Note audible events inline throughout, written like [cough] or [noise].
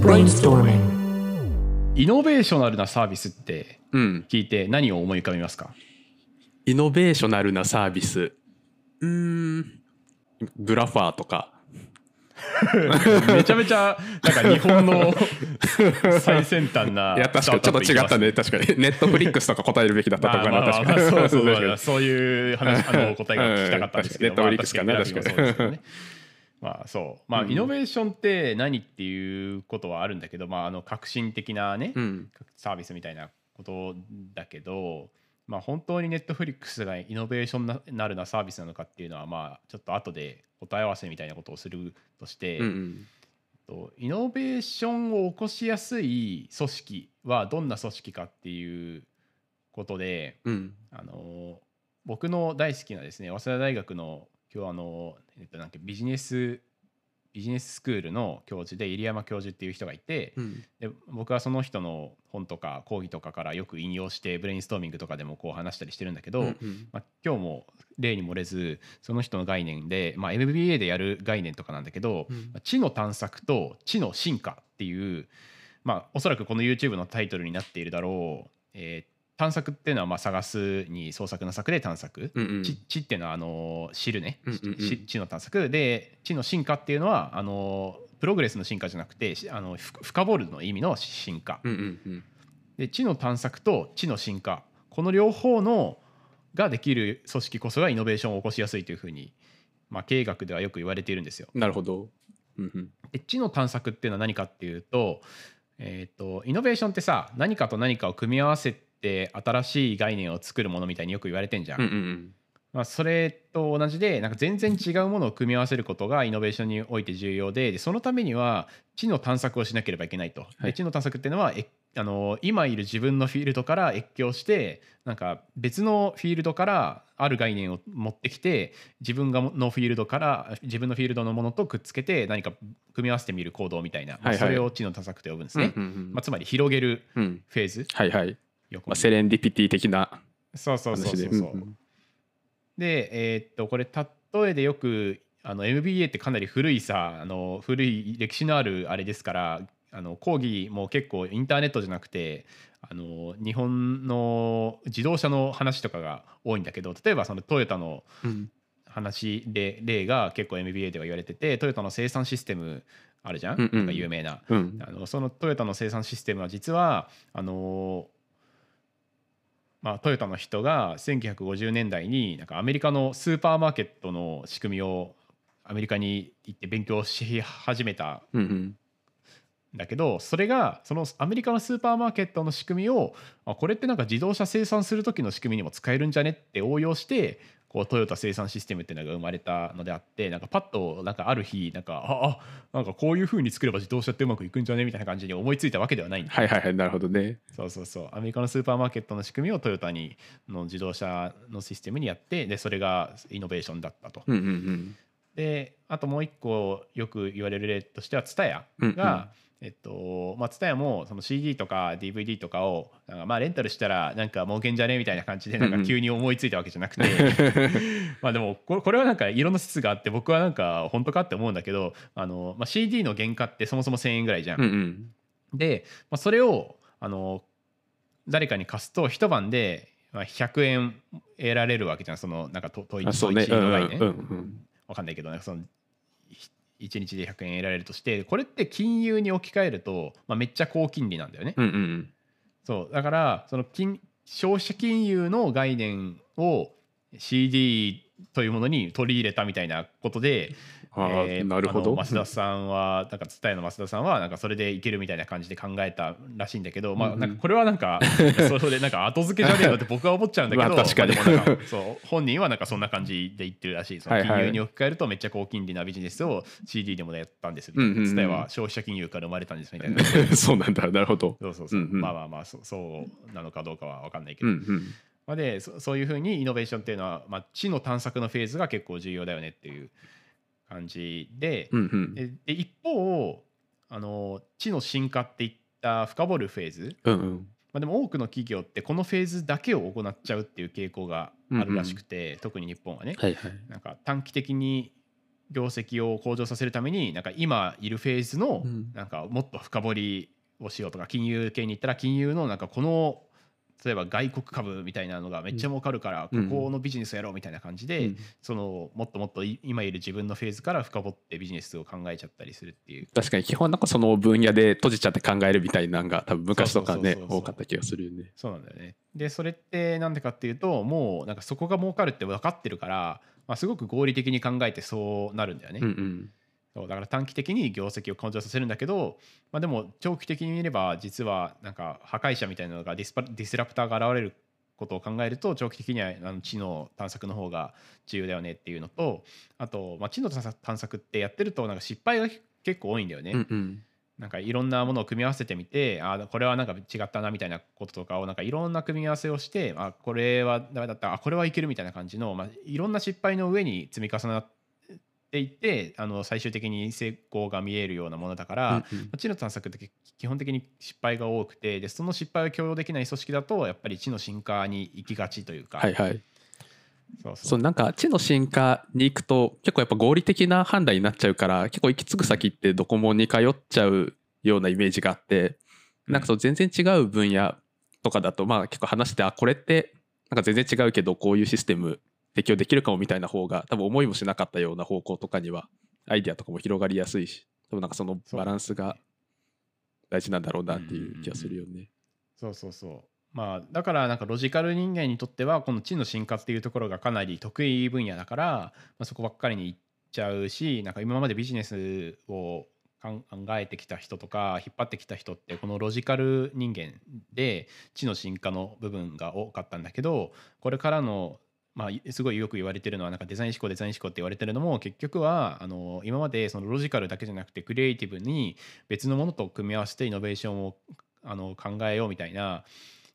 イノベーショナルなサービスってうん。聞いて何を思い浮かびますか？イノベーショナルなサービス。うーん。グラファーとか。めちゃめちゃなんか日本の [laughs] 最先端ないや、確かにちょっと違ったね。確かに。ネットフリックスとか答えるべきだったとまあかな。確かに。そうそう確かにそうそういう話あの答えが聞きたかったんですけど、ネットフリックスかなまあ確かにねまあそうまあ、うんイノベーションって何っていうことはあるんだけど、まあ、あの革新的なね、うん。サービスみたいなことだけど、まあ、本当にネットフリックスがイノベーションななるなサービスなのかっていうのはまあちょっと後で答え合わせみたいなことをするとして、うんうん。とイノベーションを起こしやすい組織はどんな組織かっていうことでうん。あの僕の大好きなですね早稲田大学の今日あの、えっと、なんかビジネスビジネススクールの教授で入山教授っていう人がいて、うん。で僕はその人の本とか講義とかからよく引用してブレインストーミングとかでもこう話したりしてるんだけど、うんうん。まあ、今日も例に漏れずその人の概念で、まあ、MBA でやる概念とかなんだけど、うん。まあ知の探索と知の進化っていう、まあ、おそらくこの YouTube のタイトルになっているだろう、えー探索っていうのはまあ探すに創作の作で探索、うんうん知知っていうのはあの知るね、うんうんうん知知の探索で知の進化っていうのはあのプログレスの進化じゃなくてしあのふ深掘るの意味の進化、うんうんうん。で知の探索と知の進化この両方のができる組織こそがイノベーションを起こしやすいというふうに、まあ、経営学ではよく言われているんですよ。なるほど。うんうん。で知の探索っていうのは何かっていうと,、えー、とイノベーションってさ何かと何かを組み合わせて新しい概念を作るものみたいによく言われてんじゃん。うんうんまあ、それと同じでなんか全然違うものを組み合わせることがイノベーションにおいて重要ででそのためには知の探索をしなければいけないと。はいで知の探索っていうのはえあの今いる自分のフィールドから越境してなんか別のフィールドからある概念を持ってきて自分がのフィールドから自分のフィールドのものとくっつけて何か組み合わせてみる行動みたいな、まあはいはいそれを知の探索と呼ぶんですうん。ね。うんうんうんまあ、つまり広げるうん。フェーズ。はいはい。まあ、セレンディピティ的なそうそうそう。そうそう。んんで、えーっとこれ例えでよくあの MBA ってかなり古いさあの古い歴史のあるあれですからあの講義も結構インターネットじゃなくてあの日本の自動車の話とかが多いんだけど例えばそのトヨタのうん話で例が結構 MBA では言われててトヨタの生産システムあるじゃん、うんうん有名な。うんあのそのトヨタの生産システムは実はあのまあ、トヨタの人が1950年代になんかアメリカのスーパーマーケットの仕組みをアメリカに行って勉強し始めたうんだけどそれがそのアメリカのスーパーマーケットの仕組みをあこれってなんか自動車生産する時の仕組みにも使えるんじゃねって応用してこうトヨタ生産システムっていうのが生まれたのであってなんかパッとなんかある日なんかああなんかこういう風に作れば自動車ってうまくいくんじゃねみたいな感じに思いついたわけではないんだはいはいはいなるほどね。そうそうそう。アメリカのスーパーマーケットの仕組みをトヨタにの自動車のシステムにやってでそれがイノベーションだったと。うんうんうん。であともう一個よく言われる例としては TSUTAYA うんうん。が、えっとまあ、TSUTAYA もその CD とか DVD とかをなんかまあレンタルしたらなんか儲けんじゃねみたいな感じでなんか急に思いついたわけじゃなくて、[laughs] まあでもこれこれはなんかいろんな説があって僕はなんか本当かって思うんだけどあの、まあ、CD の原価ってそもそも1000円ぐらいじゃん。うんうん。で、まあ、それをあの誰かに貸すと一晩でまあ100円得られるわけじゃん。そのなんかと問い問いの概念うんうんうん。わかんないけどなんかその1日で100円得られるとしてこれって金融に置き換えると、まあ、めっちゃ高金利なんだよね。うんうんそうだからその金消費者金融の概念を CD というものに取り入れたみたいなことで、えーなるほど。増田さんはなんか伝えの増田さんはなんかそれでいけるみたいな感じで考えたらしいんだけど、まあなんかこれはなんか [laughs] それでなんか後付けじゃねえのって僕は思っちゃうんだけど、まあ確かに。まあでもなんかそう本人はなんかそんな感じで言ってるらしい。その金融に置き換えるとめっちゃ高金利なビジネスを CD でもやったんですうんうんうん。伝えは消費者金融から生まれたんですみたいな。[laughs] そうなんだ。なるほど。そうそうそう、うんうん。まあまあまあそうそうなのかどうかは分かんないけど、うんうんまあ、でそそういうふうにイノベーションっていうのは、まあ、知の探索のフェーズが結構重要だよねっていう感じで,、うんうん。でで一方あの知の進化っていった深掘るフェーズ、うんうん。まあ、でも多くの企業ってこのフェーズだけを行っちゃうっていう傾向があるらしくて、特に日本はね、はいはい。なんか短期的に業績を向上させるためになんか今いるフェーズのうん。なんかもっと深掘りをしようとか金融系に行ったら金融のなんかこの例えば外国株みたいなのがめっちゃ儲かるからこうんこのビジネスやろうみたいな感じで、うんそのもっともっとい今いる自分のフェーズから深掘ってビジネスを考えちゃったりするっていう確かに基本なんかその分野で閉じちゃって考えるみたいなのが多分昔とかね多かった気がするよね。そうなんだよね。でそれってなんでかっていうともうなんかそこが儲かるって分かってるから、まあ、すごく合理的に考えてそうなるんだよね。うんうんそうだから短期的に業績を向上させるんだけど、まあ、でも長期的に見れば実はなんか破壊者みたいなのがディスパディスラプターが現れることを考えると長期的にはあの知能探索の方が重要だよねっていうのとあと、まあ、知能探索探索ってやってるとなんか失敗が結構多いんだよね。うんうんなんかいろんなものを組み合わせてみてあこれはなんか違ったなみたいなこととかをなんかいろんな組み合わせをしてあこれはダメだったあこれはいけるみたいな感じの、まあ、いろんな失敗の上に積み重なっていってあの最終的に成功が見えるようなものだから、うんうん。知の探索って基本的に失敗が多くてでその失敗を許容できない組織だとやっぱり知の進化に行きがちというか、はいはい。そうそう。そうなんか知の進化に行くと結構やっぱ合理的な判断になっちゃうから結構行き着く先ってどこも似通っちゃうようなイメージがあってなんかそう全然違う分野とかだとまあ結構話してあこれってなんか全然違うけどこういうシステム適用できるかもみたいな方が多分思いもしなかったような方向とかにはアイデアとかも広がりやすいし多分なんかそのバランスが大事なんだろうなっていう気がするよね。そうそうそう。まあだからなんかロジカル人間にとってはこの知の進化っていうところがかなり得意分野だから、まあ、そこばっかりに行っちゃうしなんか今までビジネスを考えてきた人とか引っ張ってきた人ってこのロジカル人間で知の進化の部分が多かったんだけどこれからのまあ、すごいよく言われてるのはなんかデザイン思考デザイン思考って言われてるのも結局はあの今までそのロジカルだけじゃなくてクリエイティブに別のものと組み合わせてイノベーションをあの考えようみたいな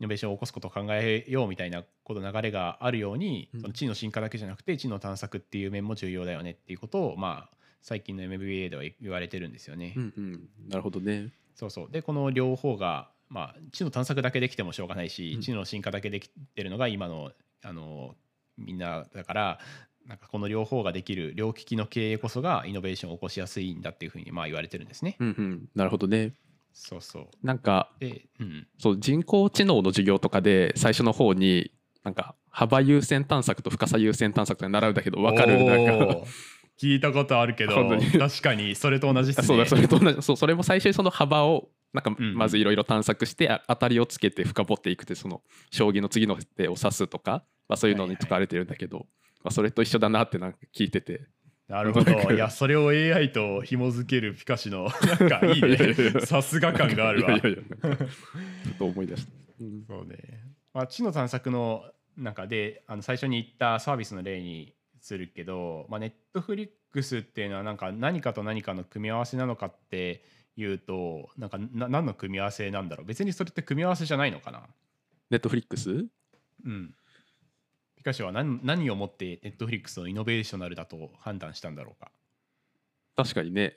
イノベーションを起こすことを考えようみたいなこと流れがあるように、うんその知の進化だけじゃなくて知の探索っていう面も重要だよねっていうことをまあ最近の MBA では言われてるんですよね。うんうん、なるほどね。そうそうでこの両方が、まあ、知の探索だけできてもしょうがないし、うん知の進化だけできてるのが今のあのみんなだからなんかこの両方ができる両利きの経営こそがイノベーションを起こしやすいんだっていうふうにまあ言われてるんですね。うんうん、なるほどね。そうそう。なんかで、うん、そう人工知能の授業とかで最初の方になんか幅優先探索と深さ優先探索とか習うんだけど分かるなんか。聞いたことあるけど確かにそれと同じですね。そうだそれと同じ。そうそれも最初にその幅をなんかまずいろいろ探索してあ当たりをつけて深掘っていくってその将棋の次の手を指すとか、まあ、そういうのに使われてるんだけど、まあ、それと一緒だなってなんか聞いててなるほど。いや、それを AI と紐づけるピカシの、なんかいいね。さすが感があるわいや。いやいやちょっと思い出した。うんそうね。まあ、知の探索の中で、あの最初に言ったサービスの例にするけど、まあ、ネットフリックスっていうのは、なんか何かと何かの組み合わせなのかっていうと、なんかな何の組み合わせなんだろう。別にそれって組み合わせじゃないのかな。ネットフリックスうん。ピカシは何何をもってネットフリックスをイノベーショナルだと判断したんだろうか？確かにね。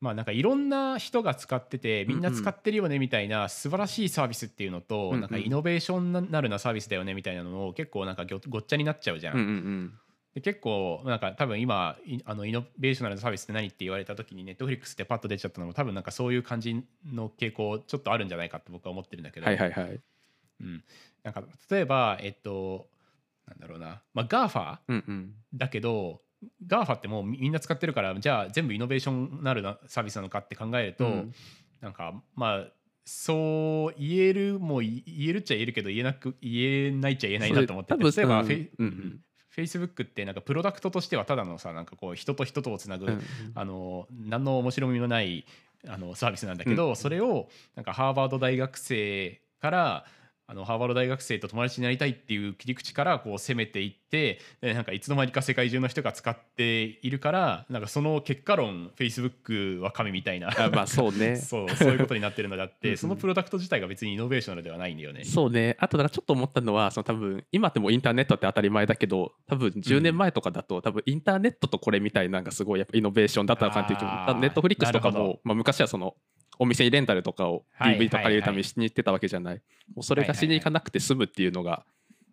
まあなんかいろんな人が使っててみんな使ってるよねみたいな素晴らしいサービスっていうのと、うんうんなんかイノベーションなるなサービスだよねみたいなのを結構なんかごっちゃになっちゃうじゃん。うんうんうん。で結構なんか多分今いあのイノベーショナルなサービスって何って言われた時にネットフリックスってパッと出ちゃったのも多分なんかそういう感じの傾向ちょっとあるんじゃないかって僕は思ってるんだけど、はいはいはい。うん、なんか例えばえっとなんだろうな、まあ、GAFA うんうん。だけど GAFA ってもうみみんな使ってるからじゃあ全部イノベーションなるなサービスなのかって考えると、うん。なんかまあそう言えるもい言えるっちゃ言えるけど言えなく言えないっちゃ言えないなと思って例えばフェイ、うんうん。フェイスブックってなんかプロダクトとしてはただのさなんかこう人と人とをつなぐ、うんうん。あの何の面白みもないあのサービスなんだけど、うん。それをなんかハーバード大学生からあのハーバード大学生と友達になりたいっていう切り口からこう攻めていってでなんかいつの間にか世界中の人が使っているからなんかその結果論 Facebook は神みたいなあまあそうね。[laughs] そうそういうことになってるのであっうんうんてそのプロダクト自体が別にイノベーショナルではないんだよね。そうね。あとだからちょっと思ったのは、その多分今ってもうインターネットって当たり前だけど、多分10年前とかだと、多分インターネットとこれみたいなのがすごいやっぱイノベーションだったのかなっていうネットフリックスとかも、まあ、昔はそのお店にレンタルとかをはい DVD とか借りるためはいにしに行ってたわけじゃない。もうそれがしに行かなくて済むっていうのが、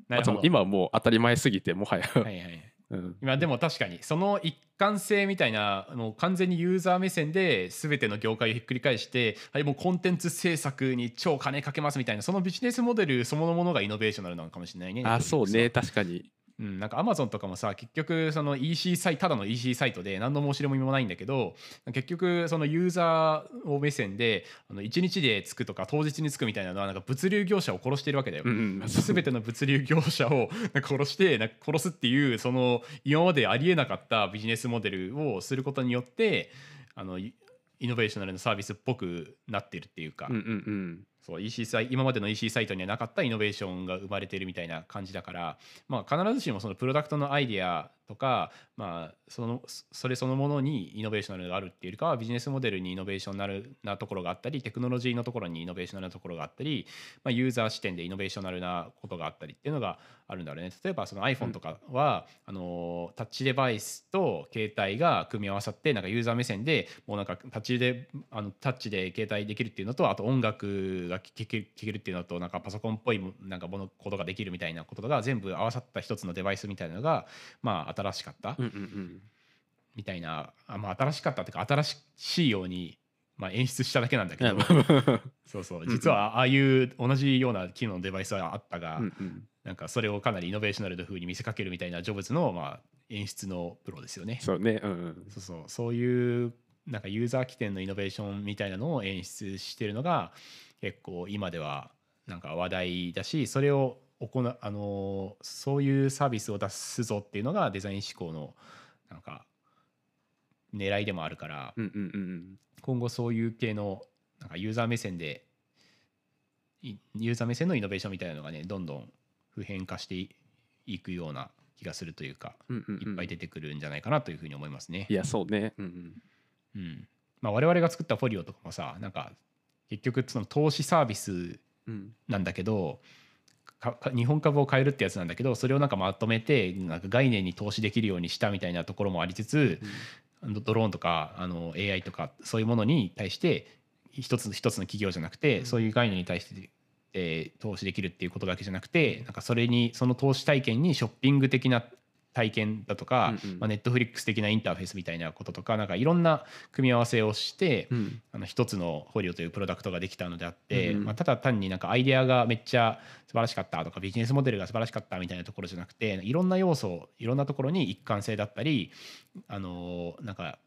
なるほど。まあその今はもう当たり前すぎて、もはや。はいはいうん。今でも確かにその一貫性みたいなもう完全にユーザー目線で全ての業界をひっくり返してはいもうコンテンツ制作に超金かけますみたいなそのビジネスモデルそのものがイノベーショナルなのかもしれないね。あそうね。確かにうん、なんかアマゾンとかもさ結局その EC サイただの EC サイトで何の申し出もないんだけど結局そのユーザーを目線であの1日で着くとか当日に着くみたいなのはなんか物流業者を殺してるわけだよ。うんうん。全ての物流業者をなんか殺してなんか殺すっていうその今までありえなかったビジネスモデルをすることによってあのイイノベーショナルなサービスっぽくなってるっていうか、うんうんうんそう EC サイ今までの EC サイトにはなかったイノベーションが生まれてるみたいな感じだから、まあ、必ずしもそのプロダクトのアイデアとか、まあ、そのそれそのものにイノベーショナルがあるっていうよりかはビジネスモデルにイノベーションなるなところがあったりテクノロジーのところにイノベーショナルなところがあったり、まあ、ユーザー視点でイノベーショナルなことがあったりっていうのがあるんだろうね。例えばその iPhone とかは、あのタッチデバイスと携帯が組み合わさってなんかユーザー目線でもうなんかタッチであのタッチで携帯できるっていうのとあと音楽が聴けるっていうのとなんかパソコンっぽいなんかものことができるみたいなことが全部合わさった一つのデバイスみたいなのがまあ新しかった？うんうんうん。みたいな、あまあ新しかったっていうか新しいようにまあ演出しただけなんだけど、[laughs] そうそう。実はああいう同じような機能のデバイスはあったが、うんうん。なんかそれをかなりイノベーショナルな風に見せかけるみたいなジョブズのまあ演出のプロですよね。そうね。うんうん。そうそう。そういうなんかユーザー起点のイノベーションみたいなのを演出してるのが結構今ではなんか話題だしそれを行うあのそういうサービスを出すぞっていうのがデザイン思考のなんか狙いでもあるからうんうんうん今後そういう系のなんかユーザー目線でいユーザー目線のイノベーションみたいなのがねどんどん普遍化していいくような気がするというかうんうんうん。いっぱい出てくるんじゃないかなというふうに思いますね。いやそうね。うんうん。うん。まあ、我々が作ったフォリオとかもさなんか結局その投資サービスうん。なんだけどかか日本株を買えるってやつなんだけどそれをなんかまとめてなんか概念に投資できるようにしたみたいなところもありつつ、ドドローンとかあの AI とかそういうものに対して一つ一つの企業じゃなくて、うん。そういう概念に対して、えー投資できるっていうことだけじゃなくてなんかそれにその投資体験にショッピング的な体験だとか、うんうん。まあ、ネットフリックス的なインターフェースみたいなこととかなんかいろんな組み合わせをして、うん。あの一つのフォリオというプロダクトができたのであって、うんまあ、ただ単になんかアイデアがめっちゃ素晴らしかったとかビジネスモデルが素晴らしかったみたいなところじゃなくていろんな要素いろんなところに一貫性だったりあのなんか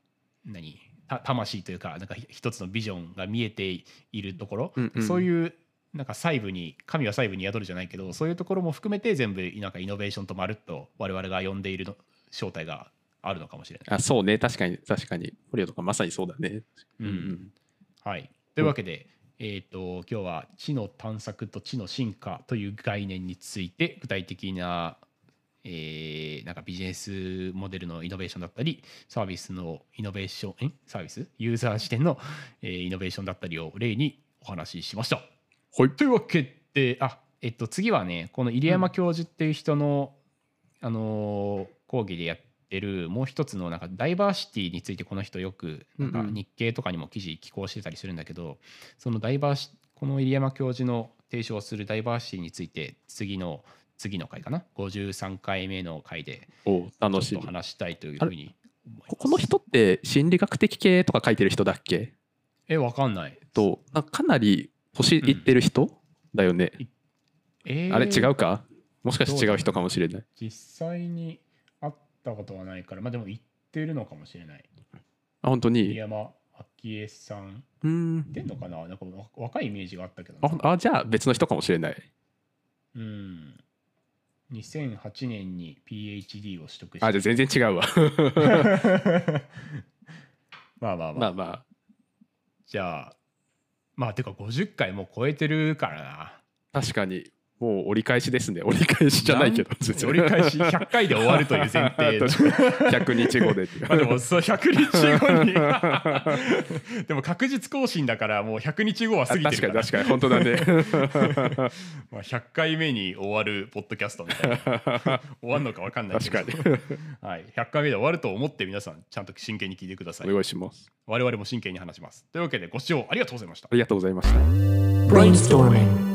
何？た魂というかなんか一つのビジョンが見えているところ、うんうん。そういうなんか細部に神は細部に宿るじゃないけどそういうところも含めて全部なんかイノベーションとまるっと我々が呼んでいるの正体があるのかもしれない。あそうね。確かに確かに。ポリオとかまさにそうだね。うん。はい、というわけで、えー、と今日は知の探索と知の進化という概念について具体的な,、えーなんかビジネスモデルのイノベーションだったりサービスのイノベーションんサービス？ユーザー視点の、えーイノベーションだったりを例にお話ししました。はい、というわけであ、えっと、次はねこの入山教授っていう人の、あのー講義でやってるもう一つのなんかダイバーシティについてこの人よくなんかうんうん。日経とかにも記事寄稿してたりするんだけど、そのダイバーシこの入山教授の提唱するダイバーシティについて次の次の回かな？53回目の回でお楽しみ。ちょっと話したいというふうにここの人って心理学的系とか書いてる人だっけ？えわかんない。とかなり年いってる人、だよね。えー。あれ違うか？もしかして違う人かもしれない。実際に会ったことはないから。まあでも言ってるのかもしれない。あ本当に？入山昭恵さん。うーん。言ってんのかな？なんかわ若いイメージがあったけど。なああじゃあ別の人かもしれない。うん。2008年に PhD を取得して。あじゃあ全然違うわ。[laughs] まあまあまあ、まあまあ。じゃあまあてか50回も超えてるからな。確かに。もう折り返しですね。折り返しじゃないけど。折り返し100回で終わるという前提100 [laughs] 日後で [laughs] あでもそう100日後に。[laughs] でも確実更新だからもう100日後は過ぎてるから。確かに確かに。本当だね。まあ100回目に終わるポッドキャストみたいな。終わるのか分かんないけど。確かに。はい、100回目で終わると思って皆さんちゃんと真剣に聞いてください。お願いします。我々も真剣に話します。というわけでご視聴ありがとうございました。ありがとうございました。Brainstorming.